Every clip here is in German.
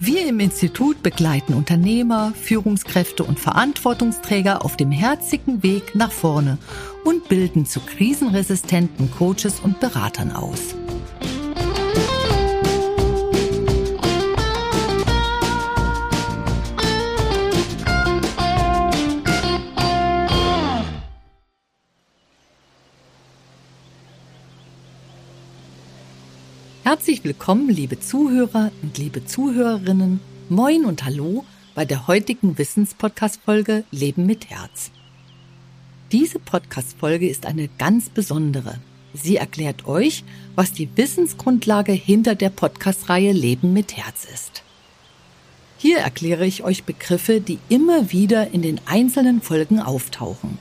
Wir im Institut begleiten Unternehmer, Führungskräfte und Verantwortungsträger auf dem herzigen Weg nach vorne und bilden zu krisenresistenten Coaches und Beratern aus. Herzlich willkommen, liebe Zuhörer und liebe Zuhörerinnen. Moin und Hallo bei der heutigen Wissenspodcast-Folge Leben mit Herz. Diese Podcast-Folge ist eine ganz besondere. Sie erklärt euch, was die Wissensgrundlage hinter der Podcast-Reihe Leben mit Herz ist. Hier erkläre ich euch Begriffe, die immer wieder in den einzelnen Folgen auftauchen.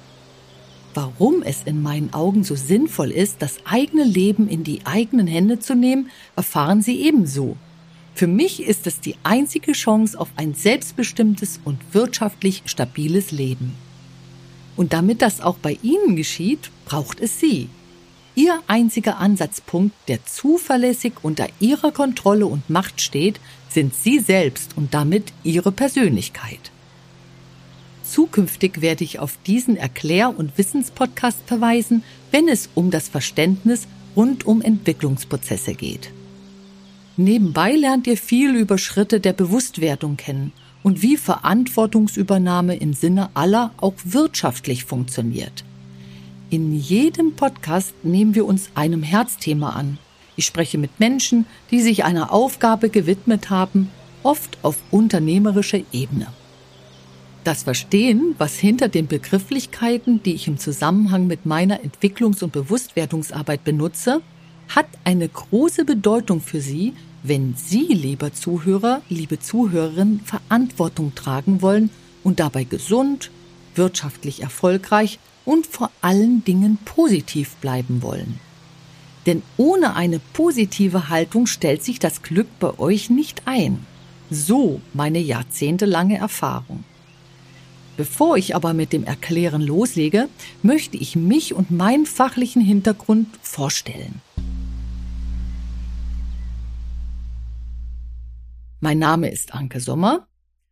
Warum es in meinen Augen so sinnvoll ist, das eigene Leben in die eigenen Hände zu nehmen, erfahren Sie ebenso. Für mich ist es die einzige Chance auf ein selbstbestimmtes und wirtschaftlich stabiles Leben. Und damit das auch bei Ihnen geschieht, braucht es Sie. Ihr einziger Ansatzpunkt, der zuverlässig unter Ihrer Kontrolle und Macht steht, sind Sie selbst und damit Ihre Persönlichkeit. Zukünftig werde ich auf diesen Erklär- und Wissenspodcast verweisen, wenn es um das Verständnis rund um Entwicklungsprozesse geht. Nebenbei lernt ihr viel über Schritte der Bewusstwerdung kennen und wie Verantwortungsübernahme im Sinne aller auch wirtschaftlich funktioniert. In jedem Podcast nehmen wir uns einem Herzthema an. Ich spreche mit Menschen, die sich einer Aufgabe gewidmet haben, oft auf unternehmerischer Ebene. Das Verstehen, was hinter den Begrifflichkeiten, die ich im Zusammenhang mit meiner Entwicklungs- und Bewusstwerdungsarbeit benutze, hat eine große Bedeutung für Sie, wenn Sie, lieber Zuhörer, liebe Zuhörerin, Verantwortung tragen wollen und dabei gesund, wirtschaftlich erfolgreich und vor allen Dingen positiv bleiben wollen. Denn ohne eine positive Haltung stellt sich das Glück bei euch nicht ein. So meine jahrzehntelange Erfahrung. Bevor ich aber mit dem Erklären loslege, möchte ich mich und meinen fachlichen Hintergrund vorstellen. Mein Name ist Anke Sommer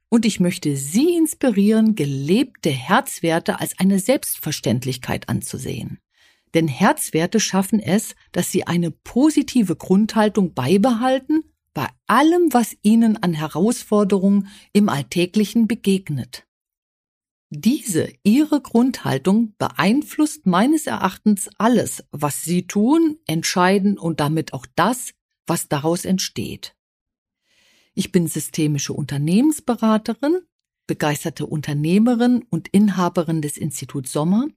und ich möchte Sie inspirieren, gelebte Herzwerte als eine Selbstverständlichkeit anzusehen. Denn Herzwerte schaffen es, dass Sie eine positive Grundhaltung beibehalten bei allem, was Ihnen an Herausforderungen im Alltäglichen begegnet. Diese, ihre Grundhaltung beeinflusst meines Erachtens alles, was sie tun, entscheiden und damit auch das, was daraus entsteht. Ich bin systemische Unternehmensberaterin, begeisterte Unternehmerin und Inhaberin des Instituts Sommer.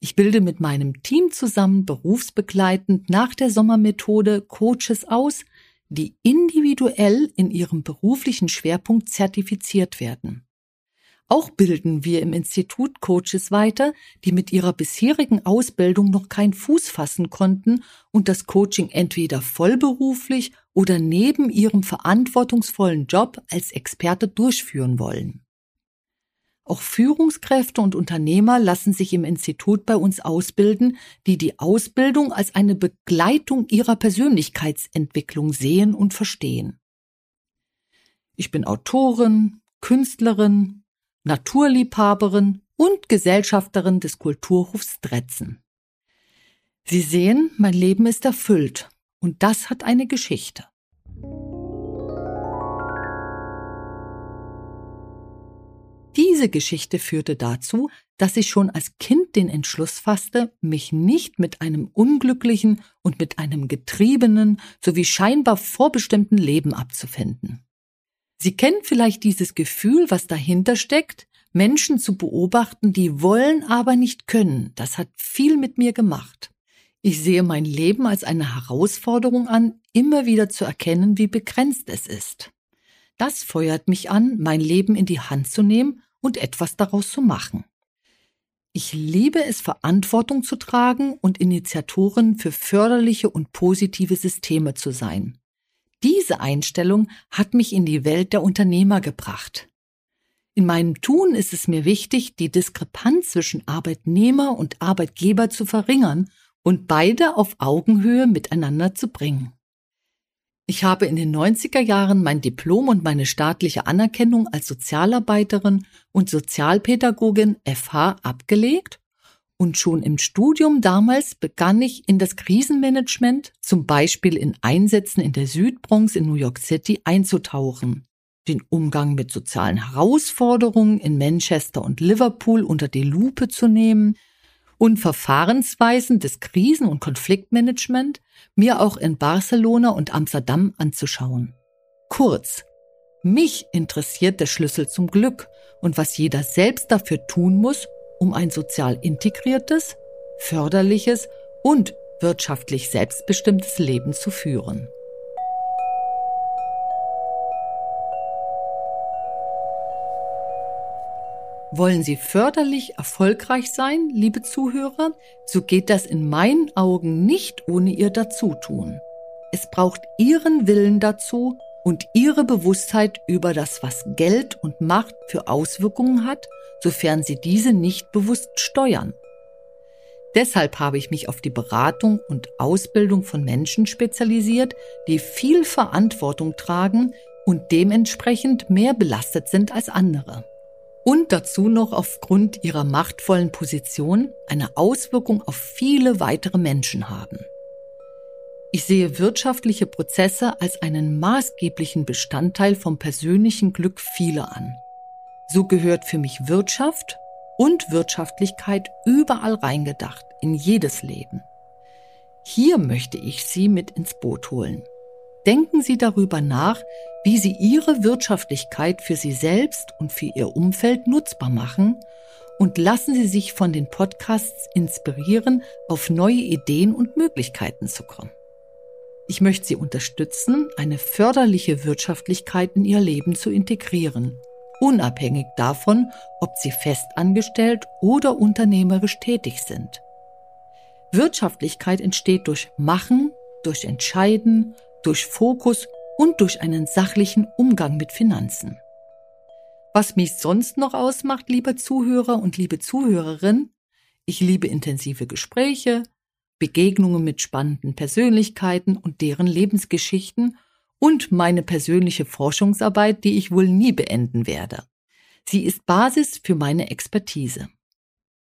Ich bilde mit meinem Team zusammen berufsbegleitend nach der Sommermethode Coaches aus, die individuell in ihrem beruflichen Schwerpunkt zertifiziert werden. Auch bilden wir im Institut Coaches weiter, die mit ihrer bisherigen Ausbildung noch keinen Fuß fassen konnten und das Coaching entweder vollberuflich oder neben ihrem verantwortungsvollen Job als Experte durchführen wollen. Auch Führungskräfte und Unternehmer lassen sich im Institut bei uns ausbilden, die die Ausbildung als eine Begleitung ihrer Persönlichkeitsentwicklung sehen und verstehen. Ich bin Autorin, Künstlerin, Naturliebhaberin und Gesellschafterin des Kulturhofs Dretzen. Sie sehen, mein Leben ist erfüllt und das hat eine Geschichte. Diese Geschichte führte dazu, dass ich schon als Kind den Entschluss fasste, mich nicht mit einem unglücklichen und mit einem getriebenen sowie scheinbar vorbestimmten Leben abzufinden. Sie kennen vielleicht dieses Gefühl, was dahinter steckt, Menschen zu beobachten, die wollen, aber nicht können. Das hat viel mit mir gemacht. Ich sehe mein Leben als eine Herausforderung an, immer wieder zu erkennen, wie begrenzt es ist. Das feuert mich an, mein Leben in die Hand zu nehmen und etwas daraus zu machen. Ich liebe es, Verantwortung zu tragen und Initiatoren für förderliche und positive Systeme zu sein. Diese Einstellung hat mich in die Welt der Unternehmer gebracht. In meinem Tun ist es mir wichtig, die Diskrepanz zwischen Arbeitnehmer und Arbeitgeber zu verringern und beide auf Augenhöhe miteinander zu bringen. Ich habe in den 90er Jahren mein Diplom und meine staatliche Anerkennung als Sozialarbeiterin und Sozialpädagogin FH abgelegt und schon im Studium damals begann ich in das Krisenmanagement, zum Beispiel in Einsätzen in der Südbronx in New York City, einzutauchen. Den Umgang mit sozialen Herausforderungen in Manchester und Liverpool unter die Lupe zu nehmen, und Verfahrensweisen des Krisen- und Konfliktmanagement mir auch in Barcelona und Amsterdam anzuschauen. Kurz, mich interessiert der Schlüssel zum Glück und was jeder selbst dafür tun muss, um ein sozial integriertes, förderliches und wirtschaftlich selbstbestimmtes Leben zu führen. Wollen Sie förderlich erfolgreich sein, liebe Zuhörer, so geht das in meinen Augen nicht ohne Ihr Dazutun. Es braucht Ihren Willen dazu und Ihre Bewusstheit über das, was Geld und Macht für Auswirkungen hat, sofern Sie diese nicht bewusst steuern. Deshalb habe ich mich auf die Beratung und Ausbildung von Menschen spezialisiert, die viel Verantwortung tragen und dementsprechend mehr belastet sind als andere und dazu noch aufgrund ihrer machtvollen Position eine Auswirkung auf viele weitere Menschen haben. Ich sehe wirtschaftliche Prozesse als einen maßgeblichen Bestandteil vom persönlichen Glück vieler an. So gehört für mich Wirtschaft und Wirtschaftlichkeit überall reingedacht, in jedes Leben. Hier möchte ich Sie mit ins Boot holen. Denken Sie darüber nach, wie Sie Ihre Wirtschaftlichkeit für Sie selbst und für Ihr Umfeld nutzbar machen und lassen Sie sich von den Podcasts inspirieren, auf neue Ideen und Möglichkeiten zu kommen. Ich möchte Sie unterstützen, eine förderliche Wirtschaftlichkeit in Ihr Leben zu integrieren, unabhängig davon, ob Sie festangestellt oder unternehmerisch tätig sind. Wirtschaftlichkeit entsteht durch Machen, durch Entscheiden, durch Fokus und durch einen sachlichen Umgang mit Finanzen. Was mich sonst noch ausmacht, liebe Zuhörer und liebe Zuhörerin, ich liebe intensive Gespräche, Begegnungen mit spannenden Persönlichkeiten und deren Lebensgeschichten und meine persönliche Forschungsarbeit, die ich wohl nie beenden werde. Sie ist Basis für meine Expertise.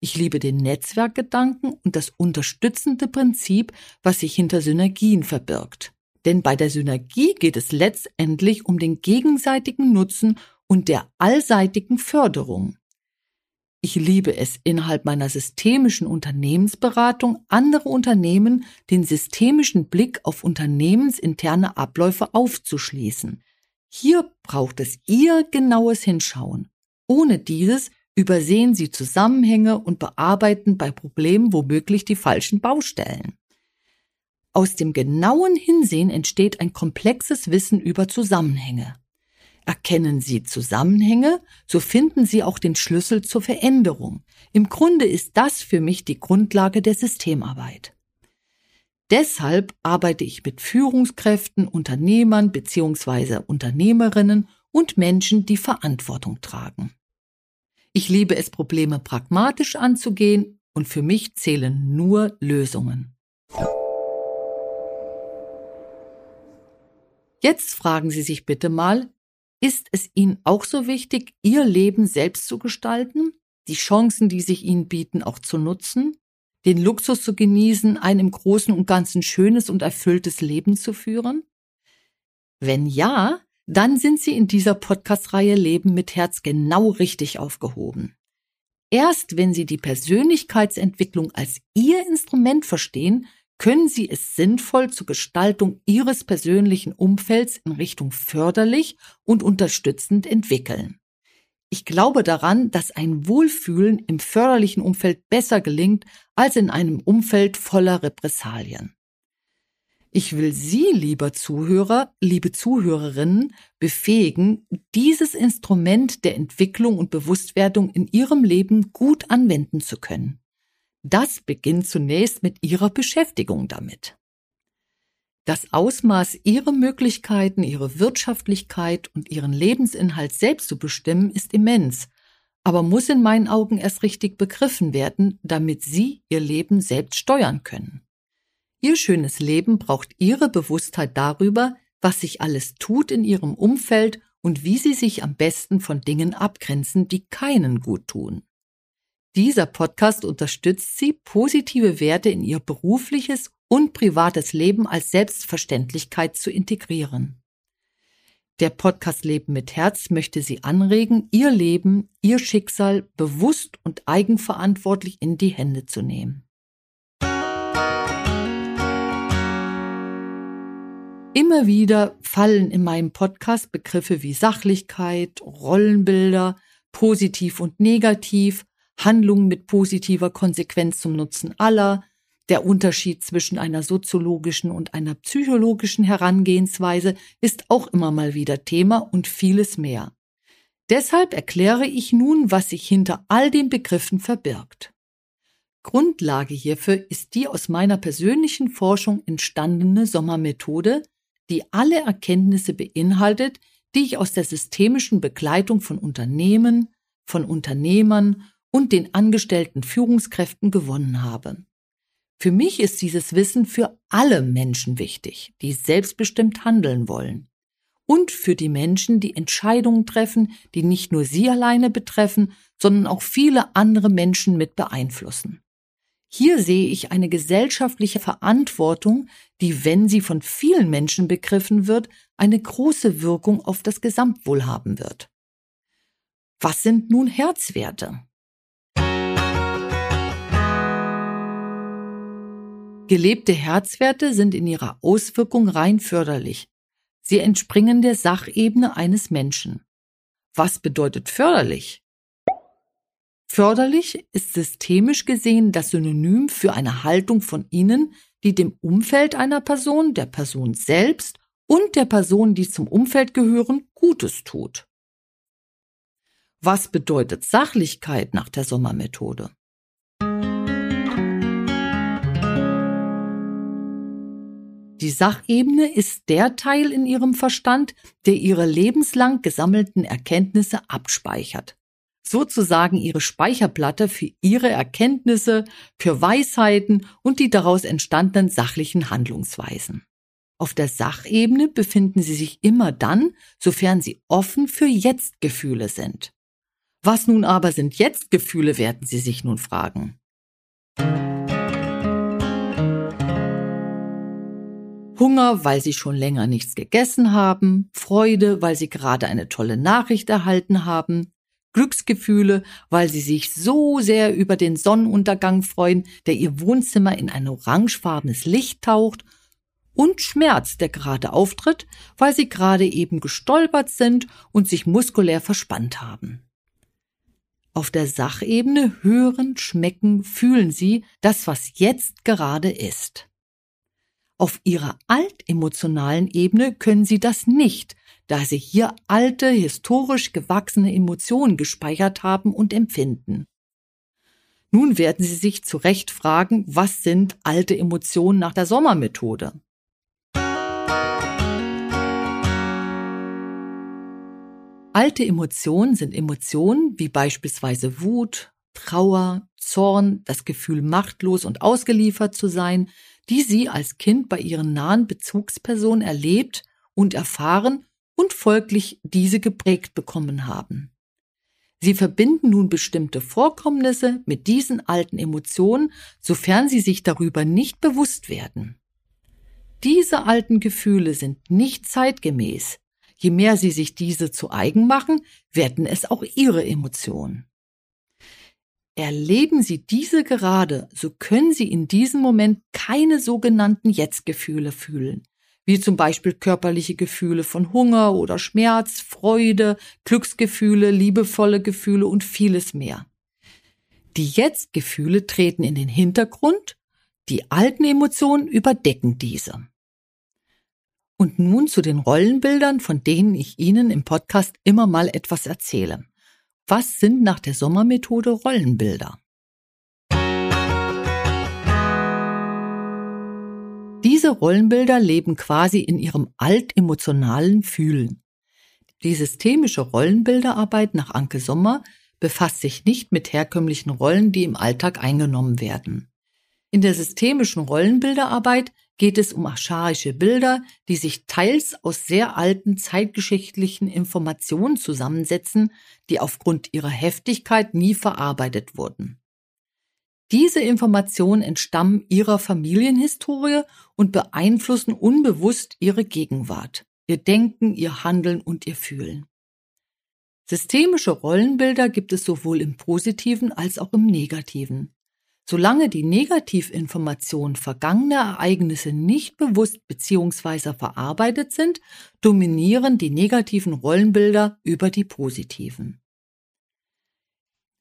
Ich liebe den Netzwerkgedanken und das unterstützende Prinzip, was sich hinter Synergien verbirgt. Denn bei der Synergie geht es letztendlich um den gegenseitigen Nutzen und der allseitigen Förderung. Ich liebe es, innerhalb meiner systemischen Unternehmensberatung andere Unternehmen den systemischen Blick auf unternehmensinterne Abläufe aufzuschließen. Hier braucht es Ihr genaues Hinschauen. Ohne dieses übersehen Sie Zusammenhänge und bearbeiten bei Problemen womöglich die falschen Baustellen. Aus dem genauen Hinsehen entsteht ein komplexes Wissen über Zusammenhänge. Erkennen Sie Zusammenhänge, so finden Sie auch den Schlüssel zur Veränderung. Im Grunde ist das für mich die Grundlage der Systemarbeit. Deshalb arbeite ich mit Führungskräften, Unternehmern bzw. Unternehmerinnen und Menschen, die Verantwortung tragen. Ich liebe es, Probleme pragmatisch anzugehen und für mich zählen nur Lösungen. Jetzt fragen Sie sich bitte mal, ist es Ihnen auch so wichtig, Ihr Leben selbst zu gestalten, die Chancen, die sich Ihnen bieten, auch zu nutzen, den Luxus zu genießen, ein im Großen und Ganzen schönes und erfülltes Leben zu führen? Wenn ja, dann sind Sie in dieser Podcast-Reihe Leben mit Herz genau richtig aufgehoben. Erst wenn Sie die Persönlichkeitsentwicklung als Ihr Instrument verstehen, können Sie es sinnvoll zur Gestaltung Ihres persönlichen Umfelds in Richtung förderlich und unterstützend entwickeln. Ich glaube daran, dass ein Wohlfühlen im förderlichen Umfeld besser gelingt als in einem Umfeld voller Repressalien. Ich will Sie, lieber Zuhörer, liebe Zuhörerinnen, befähigen, dieses Instrument der Entwicklung und Bewusstwerdung in Ihrem Leben gut anwenden zu können. Das beginnt zunächst mit Ihrer Beschäftigung damit. Das Ausmaß, Ihre Möglichkeiten, Ihre Wirtschaftlichkeit und Ihren Lebensinhalt selbst zu bestimmen, ist immens, aber muss in meinen Augen erst richtig begriffen werden, damit Sie Ihr Leben selbst steuern können. Ihr schönes Leben braucht Ihre Bewusstheit darüber, was sich alles tut in Ihrem Umfeld und wie Sie sich am besten von Dingen abgrenzen, die keinen gut tun. Dieser Podcast unterstützt Sie, positive Werte in Ihr berufliches und privates Leben als Selbstverständlichkeit zu integrieren. Der Podcast Leben mit Herz möchte Sie anregen, Ihr Leben, Ihr Schicksal bewusst und eigenverantwortlich in die Hände zu nehmen. Immer wieder fallen in meinem Podcast Begriffe wie Sachlichkeit, Rollenbilder, positiv und negativ, Handlungen mit positiver Konsequenz zum Nutzen aller, der Unterschied zwischen einer soziologischen und einer psychologischen Herangehensweise ist auch immer mal wieder Thema und vieles mehr. Deshalb erkläre ich nun, was sich hinter all den Begriffen verbirgt. Grundlage hierfür ist die aus meiner persönlichen Forschung entstandene Sommermethode, die alle Erkenntnisse beinhaltet, die ich aus der systemischen Begleitung von Unternehmen, von Unternehmern und den angestellten Führungskräften gewonnen habe. Für mich ist dieses Wissen für alle Menschen wichtig, die selbstbestimmt handeln wollen. Und für die Menschen, die Entscheidungen treffen, die nicht nur sie alleine betreffen, sondern auch viele andere Menschen mit beeinflussen. Hier sehe ich eine gesellschaftliche Verantwortung, die, wenn sie von vielen Menschen begriffen wird, eine große Wirkung auf das Gesamtwohl haben wird. Was sind nun Herzwerte? Gelebte Herzwerte sind in ihrer Auswirkung rein förderlich. Sie entspringen der Sachebene eines Menschen. Was bedeutet förderlich? Förderlich ist systemisch gesehen das Synonym für eine Haltung von innen, die dem Umfeld einer Person, der Person selbst und der Person, die zum Umfeld gehören, Gutes tut. Was bedeutet Sachlichkeit nach der Sommermethode? Die Sachebene ist der Teil in ihrem Verstand, der ihre lebenslang gesammelten Erkenntnisse abspeichert sozusagen ihre Speicherplatte für ihre Erkenntnisse, für Weisheiten und die daraus entstandenen sachlichen Handlungsweisen. Auf der Sachebene befinden sie sich immer dann, sofern sie offen für Jetzt-Gefühle sind. Was nun aber sind Jetzt-Gefühle, werden Sie sich nun fragen. Hunger, weil Sie schon länger nichts gegessen haben, Freude, weil Sie gerade eine tolle Nachricht erhalten haben, Glücksgefühle, weil sie sich so sehr über den Sonnenuntergang freuen, der ihr Wohnzimmer in ein orangefarbenes Licht taucht, und Schmerz, der gerade auftritt, weil sie gerade eben gestolpert sind und sich muskulär verspannt haben. Auf der Sachebene hören, schmecken, fühlen sie das, was jetzt gerade ist. Auf ihrer altemotionalen Ebene können sie das nicht, da sie hier alte, historisch gewachsene Emotionen gespeichert haben und empfinden. Nun werden Sie sich zu Recht fragen, was sind alte Emotionen nach der Sommermethode? Alte Emotionen sind Emotionen wie beispielsweise Wut, Trauer, Zorn, das Gefühl machtlos und ausgeliefert zu sein, die Sie als Kind bei Ihren nahen Bezugspersonen erlebt und erfahren und folglich diese geprägt bekommen haben. Sie verbinden nun bestimmte Vorkommnisse mit diesen alten Emotionen, sofern sie sich darüber nicht bewusst werden. Diese alten Gefühle sind nicht zeitgemäß. Je mehr sie sich diese zu eigen machen, werden es auch ihre Emotionen. Erleben Sie diese gerade, so können Sie in diesem Moment keine sogenannten Jetzt-Gefühle fühlen wie zum Beispiel körperliche Gefühle von Hunger oder Schmerz, Freude, Glücksgefühle, liebevolle Gefühle und vieles mehr. Die Jetzt-Gefühle treten in den Hintergrund, die alten Emotionen überdecken diese. Und nun zu den Rollenbildern, von denen ich Ihnen im Podcast immer mal etwas erzähle. Was sind nach der Sommermethode Rollenbilder? Diese Rollenbilder leben quasi in ihrem altemotionalen Fühlen. Die systemische Rollenbilderarbeit nach Anke Sommer befasst sich nicht mit herkömmlichen Rollen, die im Alltag eingenommen werden. In der systemischen Rollenbilderarbeit geht es um archaische Bilder, die sich teils aus sehr alten zeitgeschichtlichen Informationen zusammensetzen, die aufgrund ihrer Heftigkeit nie verarbeitet wurden. Diese Informationen entstammen ihrer Familienhistorie und beeinflussen unbewusst ihre Gegenwart, ihr Denken, ihr Handeln und ihr Fühlen. Systemische Rollenbilder gibt es sowohl im positiven als auch im negativen. Solange die Negativinformationen vergangener Ereignisse nicht bewusst bzw. verarbeitet sind, dominieren die negativen Rollenbilder über die positiven.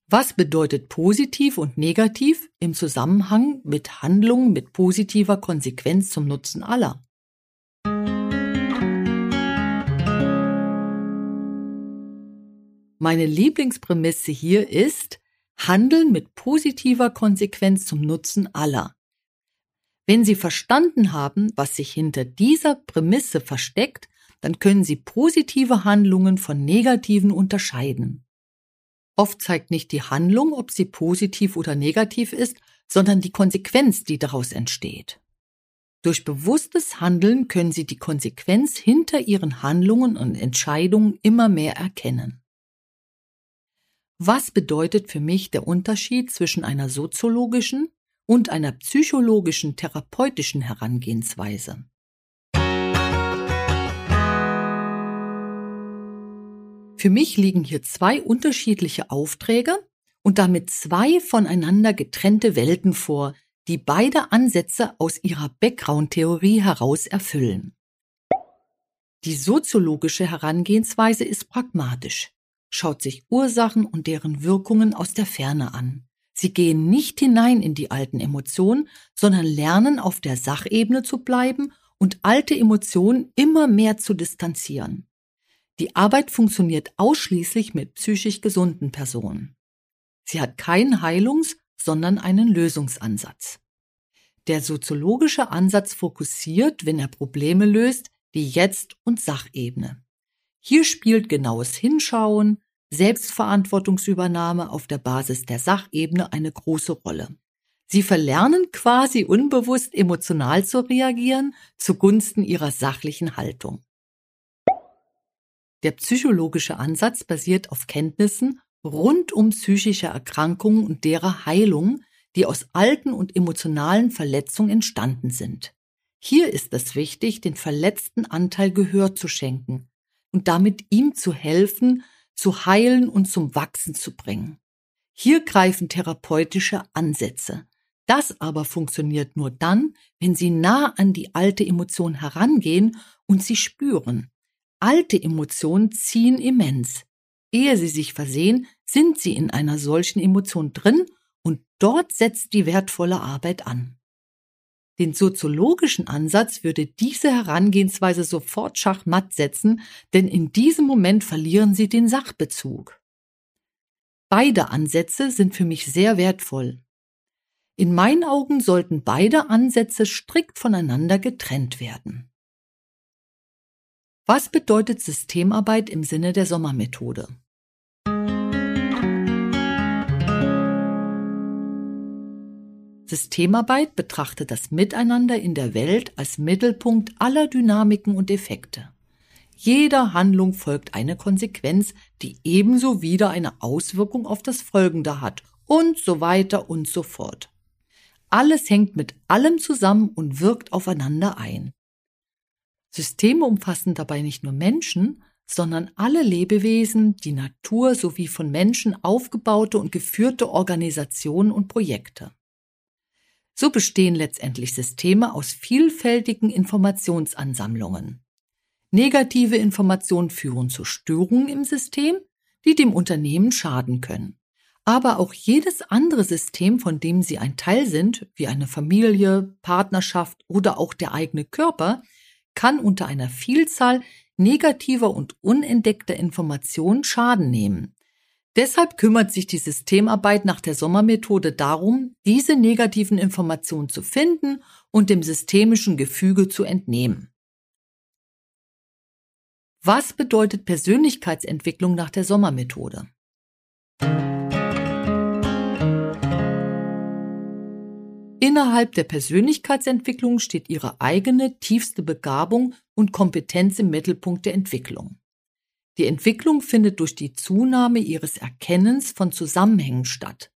Was bedeutet positiv und negativ im Zusammenhang mit Handlungen mit positiver Konsequenz zum Nutzen aller? Meine Lieblingsprämisse hier ist, Handeln mit positiver Konsequenz zum Nutzen aller. Wenn Sie verstanden haben, was sich hinter dieser Prämisse versteckt, dann können Sie positive Handlungen von negativen unterscheiden. Oft zeigt nicht die Handlung, ob sie positiv oder negativ ist, sondern die Konsequenz, die daraus entsteht. Durch bewusstes Handeln können Sie die Konsequenz hinter Ihren Handlungen und Entscheidungen immer mehr erkennen. Was bedeutet für mich der Unterschied zwischen einer soziologischen und einer psychologischen therapeutischen Herangehensweise? Für mich liegen hier zwei unterschiedliche Aufträge und damit zwei voneinander getrennte Welten vor, die beide Ansätze aus ihrer Background-Theorie heraus erfüllen. Die soziologische Herangehensweise ist pragmatisch schaut sich Ursachen und deren Wirkungen aus der Ferne an. Sie gehen nicht hinein in die alten Emotionen, sondern lernen auf der Sachebene zu bleiben und alte Emotionen immer mehr zu distanzieren. Die Arbeit funktioniert ausschließlich mit psychisch gesunden Personen. Sie hat keinen Heilungs-, sondern einen Lösungsansatz. Der soziologische Ansatz fokussiert, wenn er Probleme löst, die Jetzt- und Sachebene. Hier spielt genaues Hinschauen, Selbstverantwortungsübernahme auf der Basis der Sachebene eine große Rolle. Sie verlernen quasi unbewusst emotional zu reagieren zugunsten ihrer sachlichen Haltung. Der psychologische Ansatz basiert auf Kenntnissen rund um psychische Erkrankungen und derer Heilung, die aus alten und emotionalen Verletzungen entstanden sind. Hier ist es wichtig, den verletzten Anteil Gehör zu schenken und damit ihm zu helfen, zu heilen und zum Wachsen zu bringen. Hier greifen therapeutische Ansätze. Das aber funktioniert nur dann, wenn Sie nah an die alte Emotion herangehen und sie spüren. Alte Emotionen ziehen immens. Ehe sie sich versehen, sind sie in einer solchen Emotion drin und dort setzt die wertvolle Arbeit an. Den soziologischen Ansatz würde diese Herangehensweise sofort schachmatt setzen, denn in diesem Moment verlieren sie den Sachbezug. Beide Ansätze sind für mich sehr wertvoll. In meinen Augen sollten beide Ansätze strikt voneinander getrennt werden. Was bedeutet Systemarbeit im Sinne der Sommermethode? Systemarbeit betrachtet das Miteinander in der Welt als Mittelpunkt aller Dynamiken und Effekte. Jeder Handlung folgt eine Konsequenz, die ebenso wieder eine Auswirkung auf das Folgende hat und so weiter und so fort. Alles hängt mit allem zusammen und wirkt aufeinander ein. Systeme umfassen dabei nicht nur Menschen, sondern alle Lebewesen, die Natur sowie von Menschen aufgebaute und geführte Organisationen und Projekte. So bestehen letztendlich Systeme aus vielfältigen Informationsansammlungen. Negative Informationen führen zu Störungen im System, die dem Unternehmen schaden können. Aber auch jedes andere System, von dem Sie ein Teil sind, wie eine Familie, Partnerschaft oder auch der eigene Körper, kann unter einer Vielzahl negativer und unentdeckter Informationen Schaden nehmen. Deshalb kümmert sich die Systemarbeit nach der Sommermethode darum, diese negativen Informationen zu finden und dem systemischen Gefüge zu entnehmen. Was bedeutet Persönlichkeitsentwicklung nach der Sommermethode? Innerhalb der Persönlichkeitsentwicklung steht ihre eigene tiefste Begabung und Kompetenz im Mittelpunkt der Entwicklung. Die Entwicklung findet durch die Zunahme ihres Erkennens von Zusammenhängen statt.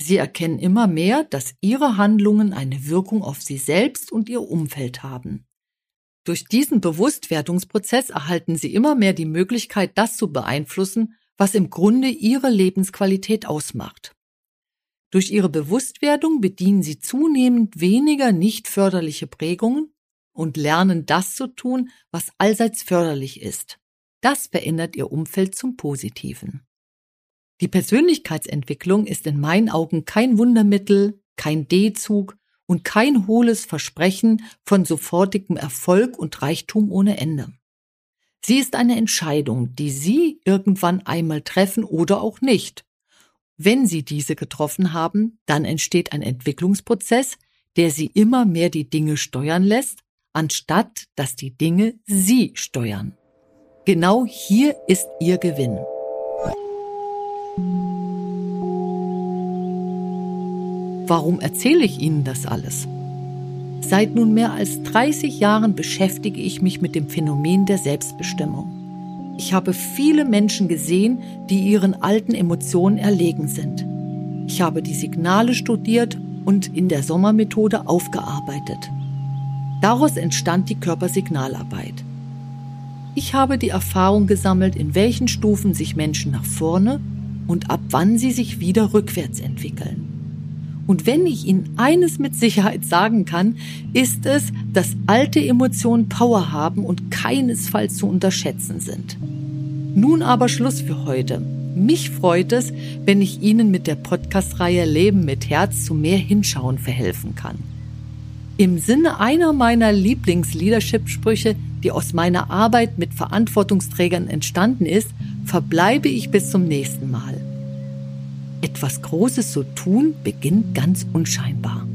Sie erkennen immer mehr, dass ihre Handlungen eine Wirkung auf sie selbst und ihr Umfeld haben. Durch diesen Bewusstwerdungsprozess erhalten sie immer mehr die Möglichkeit, das zu beeinflussen, was im Grunde ihre Lebensqualität ausmacht. Durch ihre Bewusstwerdung bedienen sie zunehmend weniger nicht förderliche Prägungen und lernen das zu tun, was allseits förderlich ist. Das verändert ihr Umfeld zum Positiven. Die Persönlichkeitsentwicklung ist in meinen Augen kein Wundermittel, kein D-Zug und kein hohles Versprechen von sofortigem Erfolg und Reichtum ohne Ende. Sie ist eine Entscheidung, die Sie irgendwann einmal treffen oder auch nicht. Wenn Sie diese getroffen haben, dann entsteht ein Entwicklungsprozess, der Sie immer mehr die Dinge steuern lässt, anstatt dass die Dinge Sie steuern. Genau hier ist Ihr Gewinn. Warum erzähle ich Ihnen das alles? Seit nun mehr als 30 Jahren beschäftige ich mich mit dem Phänomen der Selbstbestimmung. Ich habe viele Menschen gesehen, die ihren alten Emotionen erlegen sind. Ich habe die Signale studiert und in der Sommermethode aufgearbeitet. Daraus entstand die Körpersignalarbeit. Ich habe die Erfahrung gesammelt, in welchen Stufen sich Menschen nach vorne und ab wann sie sich wieder rückwärts entwickeln. Und wenn ich Ihnen eines mit Sicherheit sagen kann, ist es, dass alte Emotionen Power haben und keinesfalls zu unterschätzen sind. Nun aber Schluss für heute. Mich freut es, wenn ich Ihnen mit der Podcast-Reihe Leben mit Herz zu mehr Hinschauen verhelfen kann. Im Sinne einer meiner Lieblings-Leadership-Sprüche die aus meiner Arbeit mit Verantwortungsträgern entstanden ist, verbleibe ich bis zum nächsten Mal. Etwas Großes zu tun beginnt ganz unscheinbar.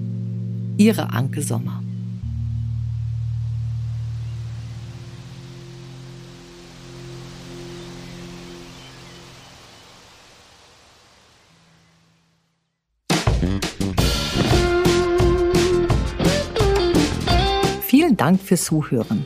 Ihre Anke Sommer. Vielen Dank fürs Zuhören.